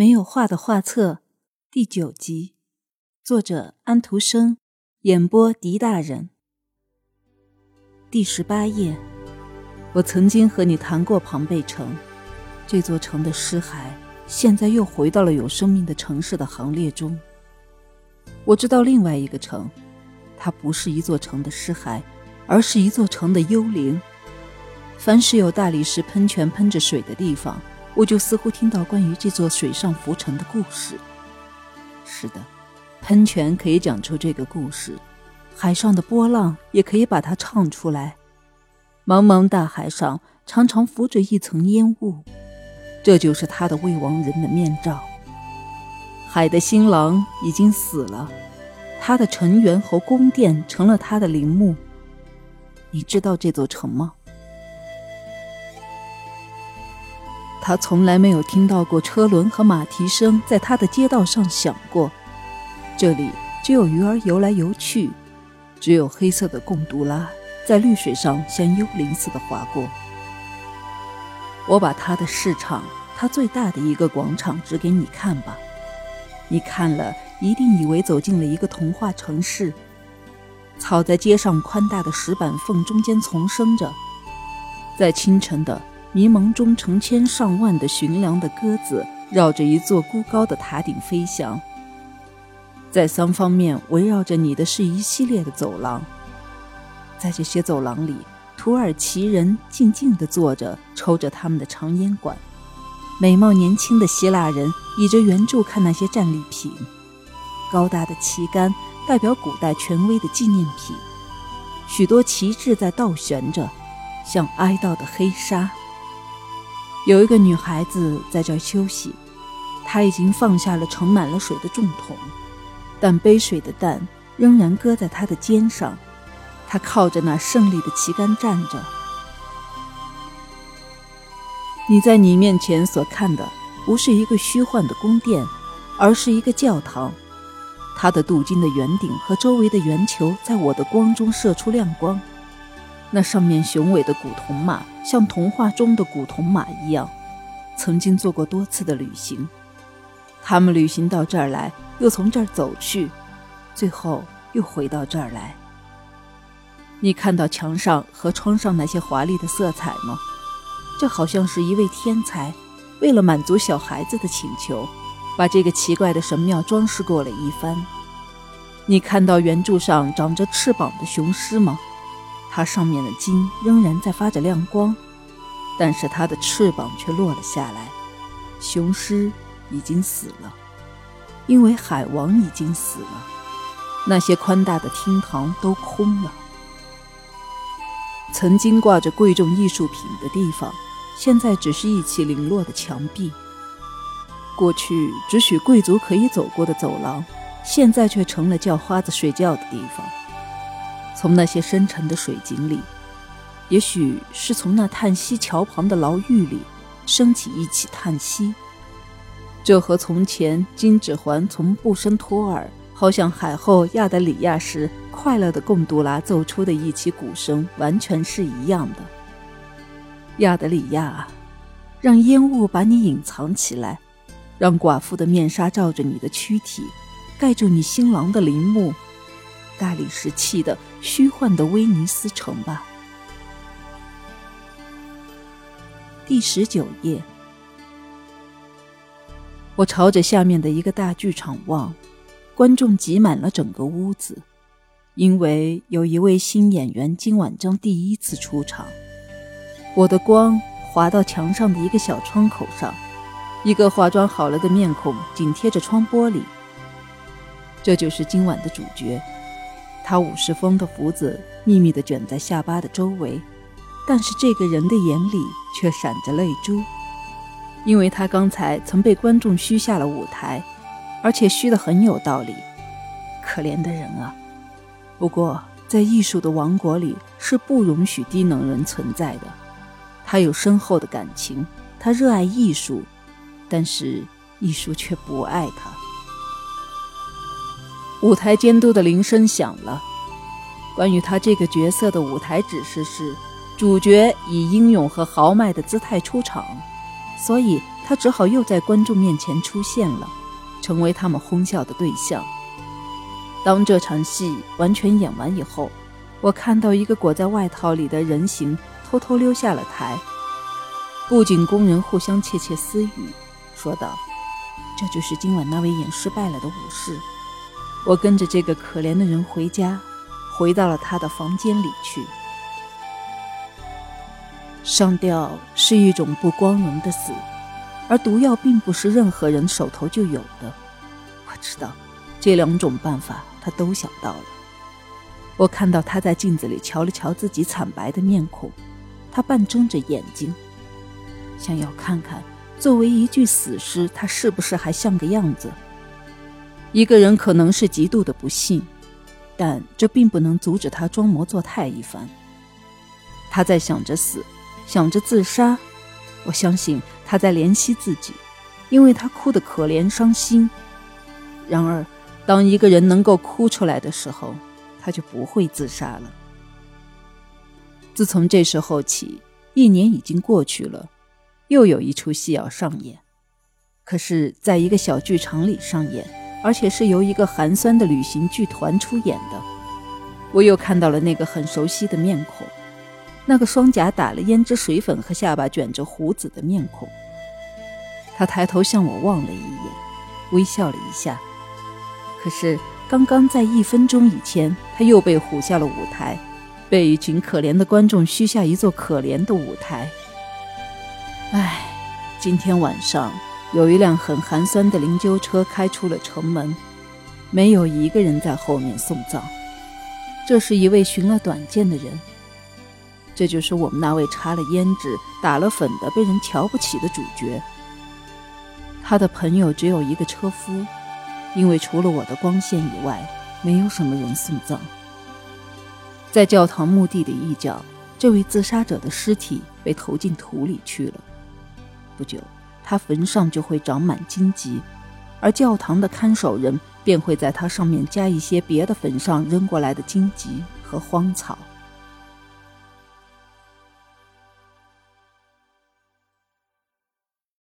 没有画的画册第九集，作者安徒生，演播狄大人。第十八页，我曾经和你谈过庞贝城，这座城的尸骸，现在又回到了有生命的城市的行列中。我知道另外一个城，它不是一座城的尸骸，而是一座城的幽灵。凡是有大理石喷泉喷着水的地方。我就似乎听到关于这座水上浮沉的故事。是的，喷泉可以讲出这个故事，海上的波浪也可以把它唱出来。茫茫大海上常常浮着一层烟雾，这就是他的未亡人的面罩。海的新郎已经死了，他的成员和宫殿成了他的陵墓。你知道这座城吗？他从来没有听到过车轮和马蹄声在他的街道上响过，这里只有鱼儿游来游去，只有黑色的贡杜拉在绿水上像幽灵似的划过。我把他的市场，他最大的一个广场指给你看吧，你看了一定以为走进了一个童话城市。草在街上宽大的石板缝中间丛生着，在清晨的。迷蒙中，成千上万的寻粮的鸽子绕着一座孤高的塔顶飞翔。在三方面围绕着你的是一系列的走廊，在这些走廊里，土耳其人静静地坐着，抽着他们的长烟管；美貌年轻的希腊人倚着圆柱看那些战利品，高大的旗杆代表古代权威的纪念品，许多旗帜在倒悬着，像哀悼的黑纱。有一个女孩子在这休息，她已经放下了盛满了水的重桶，但杯水的担仍然搁在她的肩上。她靠着那胜利的旗杆站着。你在你面前所看的不是一个虚幻的宫殿，而是一个教堂。它的镀金的圆顶和周围的圆球在我的光中射出亮光。那上面雄伟的古铜马，像童话中的古铜马一样，曾经做过多次的旅行。他们旅行到这儿来，又从这儿走去，最后又回到这儿来。你看到墙上和窗上那些华丽的色彩吗？这好像是一位天才，为了满足小孩子的请求，把这个奇怪的神庙装饰过了一番。你看到圆柱上长着翅膀的雄狮吗？它上面的金仍然在发着亮光，但是它的翅膀却落了下来。雄狮已经死了，因为海王已经死了。那些宽大的厅堂都空了。曾经挂着贵重艺术品的地方，现在只是一起零落的墙壁。过去只许贵族可以走过的走廊，现在却成了叫花子睡觉的地方。从那些深沉的水井里，也许是从那叹息桥旁的牢狱里，升起一起叹息。这和从前金指环从布申托尔好像海后亚德里亚时快乐的贡杜拉奏出的一起鼓声完全是一样的。亚德里亚，让烟雾把你隐藏起来，让寡妇的面纱罩着你的躯体，盖住你新郎的陵墓。大理石砌的虚幻的威尼斯城吧。第十九页，我朝着下面的一个大剧场望，观众挤满了整个屋子，因为有一位新演员今晚将第一次出场。我的光滑到墙上的一个小窗口上，一个化妆好了的面孔紧贴着窗玻璃。这就是今晚的主角。他五十峰的胡子密密地卷在下巴的周围，但是这个人的眼里却闪着泪珠，因为他刚才曾被观众嘘下了舞台，而且嘘得很有道理。可怜的人啊！不过在艺术的王国里是不容许低能人存在的。他有深厚的感情，他热爱艺术，但是艺术却不爱他。舞台监督的铃声响了。关于他这个角色的舞台指示是：主角以英勇和豪迈的姿态出场，所以他只好又在观众面前出现了，成为他们哄笑的对象。当这场戏完全演完以后，我看到一个裹在外套里的人形偷偷溜下了台。布景工人互相窃窃私语，说道：“这就是今晚那位演失败了的武士。”我跟着这个可怜的人回家，回到了他的房间里去。上吊是一种不光荣的死，而毒药并不是任何人手头就有的。我知道，这两种办法他都想到了。我看到他在镜子里瞧了瞧自己惨白的面孔，他半睁着眼睛，想要看看作为一具死尸，他是不是还像个样子。一个人可能是极度的不幸，但这并不能阻止他装模作态一番。他在想着死。想着自杀，我相信他在怜惜自己，因为他哭得可怜伤心。然而，当一个人能够哭出来的时候，他就不会自杀了。自从这时候起，一年已经过去了，又有一出戏要上演，可是在一个小剧场里上演，而且是由一个寒酸的旅行剧团出演的。我又看到了那个很熟悉的面孔。那个双颊打了胭脂水粉和下巴卷着胡子的面孔，他抬头向我望了一眼，微笑了一下。可是刚刚在一分钟以前，他又被唬下了舞台，被一群可怜的观众虚下一座可怜的舞台。唉，今天晚上有一辆很寒酸的灵柩车开出了城门，没有一个人在后面送葬。这是一位寻了短见的人。这就是我们那位插了胭脂、打了粉的被人瞧不起的主角。他的朋友只有一个车夫，因为除了我的光线以外，没有什么人送葬。在教堂墓地的一角，这位自杀者的尸体被投进土里去了。不久，他坟上就会长满荆棘，而教堂的看守人便会在他上面加一些别的坟上扔过来的荆棘和荒草。